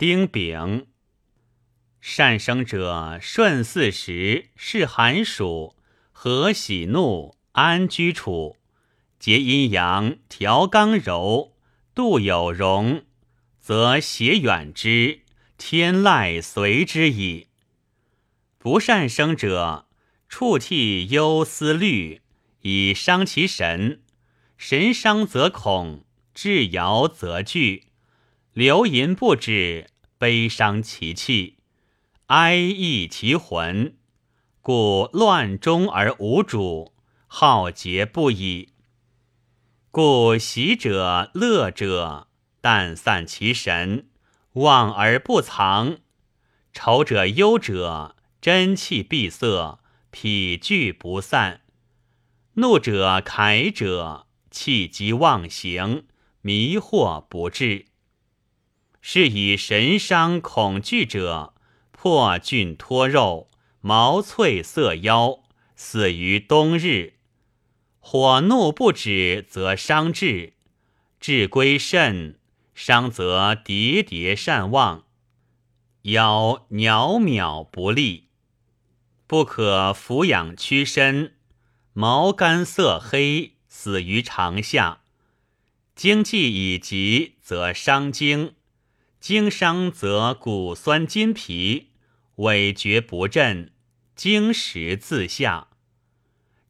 丁丙，善生者顺四时，是寒暑，和喜怒，安居处，结阴阳，调刚柔，度有容，则邪远之，天籁随之矣。不善生者，触涕忧思虑，以伤其神，神伤则恐，志摇则惧。流吟不止，悲伤其气，哀抑其魂，故乱中而无主，好节不已。故喜者乐者，淡散其神，望而不藏；愁者忧者，真气闭塞，脾聚不散；怒者慨者，气急妄行，迷惑不至。是以神伤恐惧者，破菌脱肉，毛脆色腰，死于冬日。火怒不止，则伤志；志归肾，伤则喋喋善忘，腰袅渺不利，不可俯仰屈身，毛干色黑，死于长夏。经济已急，则伤精。经伤则骨酸筋疲，委绝不振，经时自下。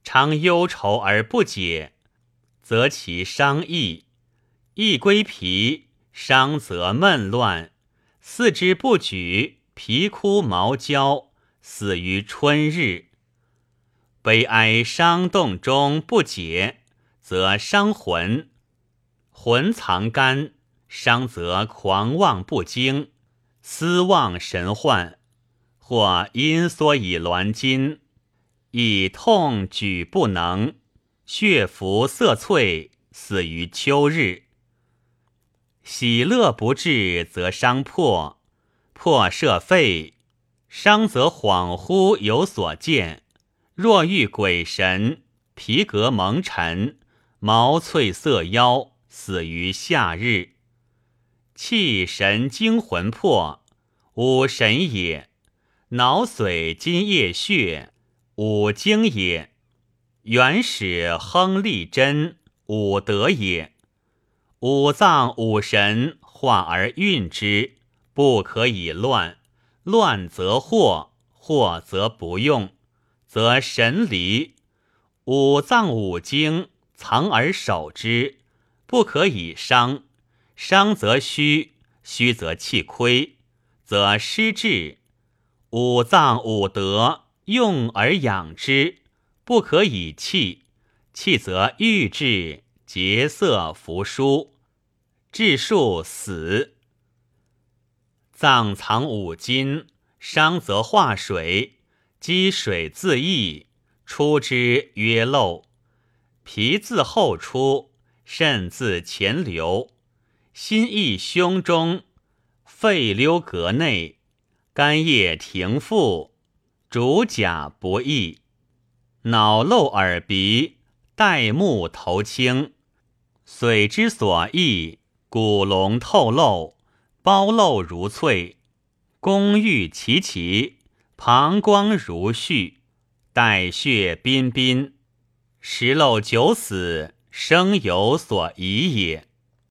常忧愁而不解，则其伤益；益归脾，伤则闷乱，四肢不举，皮枯毛焦，死于春日。悲哀伤动中不解，则伤魂，魂藏肝。伤则狂妄不惊，思妄神幻，或阴缩以挛筋，以痛举不能，血浮色脆，死于秋日。喜乐不至，则伤魄，魄摄肺，伤则恍惚有所见，若遇鬼神，皮革蒙尘，毛翠色妖，死于夏日。气神精魂魄，五神也；脑髓津液血，五经也；原始亨利贞，五德也。五脏五神化而运之，不可以乱。乱则惑，惑则不用，则神离。五脏五经藏而守之，不可以伤。伤则虚，虚则气亏，则失志；五脏五德用而养之，不可以气，气则郁滞，结色浮疏，志数死。脏藏五金，伤则化水，积水自溢，出之曰漏；脾自后出，肾自前流。心意胸中，肺溜膈内，肝液停腹，主甲不易，脑漏耳鼻，带目头青，髓之所溢，骨龙透漏，包漏如翠，宫玉齐齐，膀胱如絮，带血彬彬，食漏久死，生有所疑也。